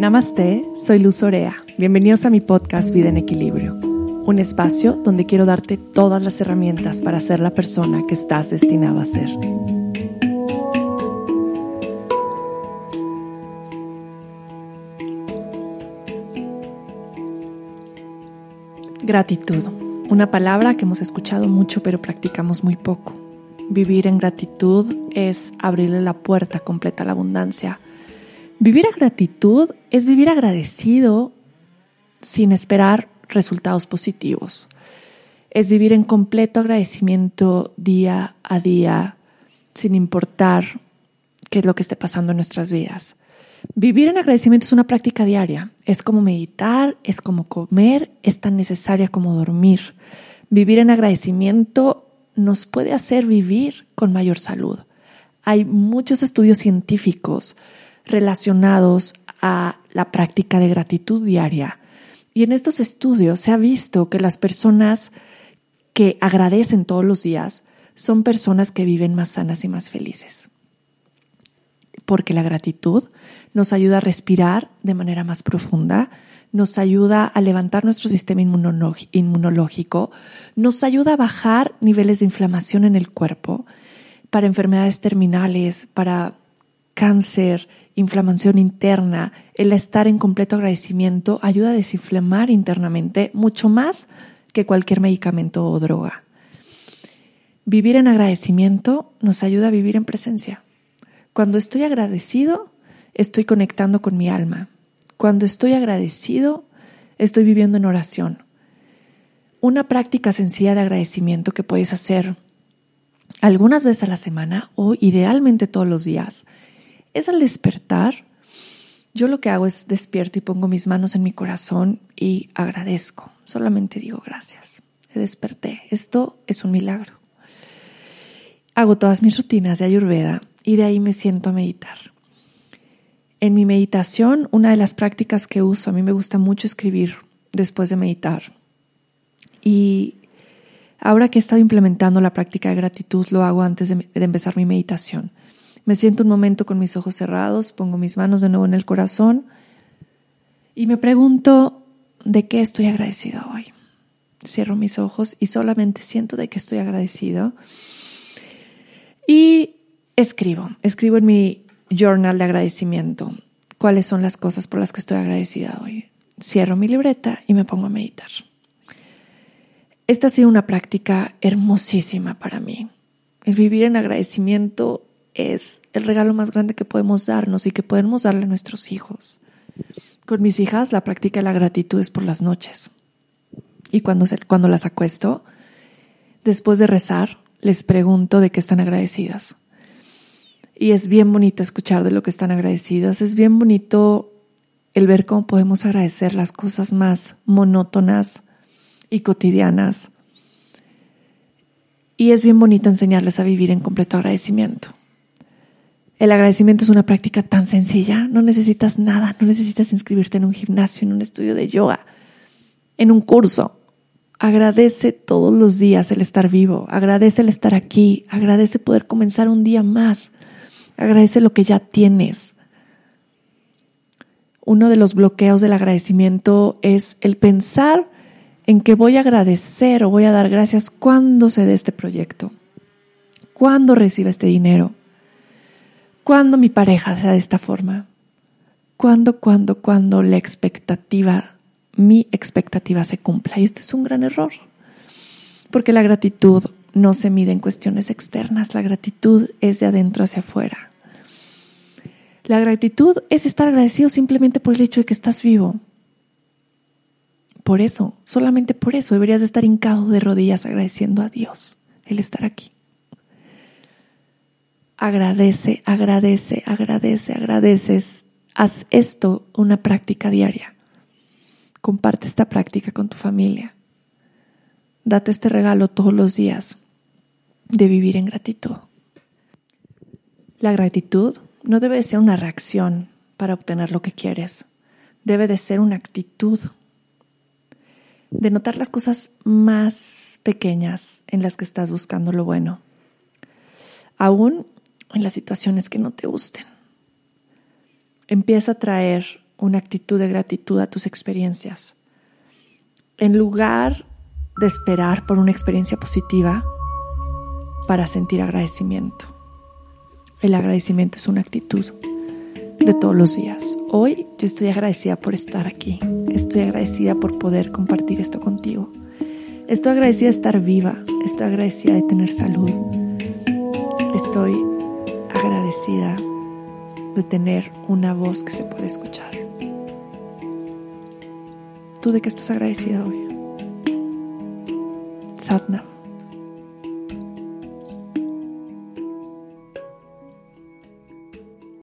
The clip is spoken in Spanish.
Namaste, soy Luz Orea. Bienvenidos a mi podcast Vida en Equilibrio, un espacio donde quiero darte todas las herramientas para ser la persona que estás destinado a ser. Gratitud, una palabra que hemos escuchado mucho pero practicamos muy poco. Vivir en gratitud es abrirle la puerta completa a la abundancia Vivir a gratitud es vivir agradecido sin esperar resultados positivos. Es vivir en completo agradecimiento día a día, sin importar qué es lo que esté pasando en nuestras vidas. Vivir en agradecimiento es una práctica diaria. Es como meditar, es como comer, es tan necesaria como dormir. Vivir en agradecimiento nos puede hacer vivir con mayor salud. Hay muchos estudios científicos relacionados a la práctica de gratitud diaria. Y en estos estudios se ha visto que las personas que agradecen todos los días son personas que viven más sanas y más felices. Porque la gratitud nos ayuda a respirar de manera más profunda, nos ayuda a levantar nuestro sistema inmunológico, nos ayuda a bajar niveles de inflamación en el cuerpo para enfermedades terminales, para cáncer, inflamación interna, el estar en completo agradecimiento ayuda a desinflamar internamente mucho más que cualquier medicamento o droga. Vivir en agradecimiento nos ayuda a vivir en presencia. Cuando estoy agradecido, estoy conectando con mi alma. Cuando estoy agradecido, estoy viviendo en oración. Una práctica sencilla de agradecimiento que puedes hacer algunas veces a la semana o idealmente todos los días es al despertar. Yo lo que hago es despierto y pongo mis manos en mi corazón y agradezco. Solamente digo gracias. Desperté. Esto es un milagro. Hago todas mis rutinas de Ayurveda y de ahí me siento a meditar. En mi meditación, una de las prácticas que uso, a mí me gusta mucho escribir después de meditar. Y ahora que he estado implementando la práctica de gratitud, lo hago antes de, de empezar mi meditación. Me siento un momento con mis ojos cerrados, pongo mis manos de nuevo en el corazón y me pregunto de qué estoy agradecido hoy. Cierro mis ojos y solamente siento de qué estoy agradecido. Y escribo, escribo en mi journal de agradecimiento cuáles son las cosas por las que estoy agradecida hoy. Cierro mi libreta y me pongo a meditar. Esta ha sido una práctica hermosísima para mí. El vivir en agradecimiento es el regalo más grande que podemos darnos y que podemos darle a nuestros hijos. Con mis hijas la práctica de la gratitud es por las noches. Y cuando, cuando las acuesto, después de rezar, les pregunto de qué están agradecidas. Y es bien bonito escuchar de lo que están agradecidas. Es bien bonito el ver cómo podemos agradecer las cosas más monótonas y cotidianas. Y es bien bonito enseñarles a vivir en completo agradecimiento. El agradecimiento es una práctica tan sencilla, no necesitas nada, no necesitas inscribirte en un gimnasio, en un estudio de yoga, en un curso. Agradece todos los días el estar vivo, agradece el estar aquí, agradece poder comenzar un día más, agradece lo que ya tienes. Uno de los bloqueos del agradecimiento es el pensar en que voy a agradecer o voy a dar gracias cuando se dé este proyecto, cuando reciba este dinero ¿Cuándo mi pareja sea de esta forma? ¿Cuándo, cuándo, cuándo la expectativa, mi expectativa se cumpla? Y este es un gran error, porque la gratitud no se mide en cuestiones externas, la gratitud es de adentro hacia afuera. La gratitud es estar agradecido simplemente por el hecho de que estás vivo. Por eso, solamente por eso deberías de estar hincado de rodillas agradeciendo a Dios el estar aquí agradece, agradece, agradece, agradeces. Haz esto una práctica diaria. Comparte esta práctica con tu familia. Date este regalo todos los días de vivir en gratitud. La gratitud no debe de ser una reacción para obtener lo que quieres. Debe de ser una actitud de notar las cosas más pequeñas en las que estás buscando lo bueno. Aún en las situaciones que no te gusten. Empieza a traer una actitud de gratitud a tus experiencias. En lugar de esperar por una experiencia positiva para sentir agradecimiento. El agradecimiento es una actitud de todos los días. Hoy yo estoy agradecida por estar aquí. Estoy agradecida por poder compartir esto contigo. Estoy agradecida de estar viva. Estoy agradecida de tener salud. Estoy agradecida de tener una voz que se puede escuchar. ¿Tú de qué estás agradecida hoy? Satna.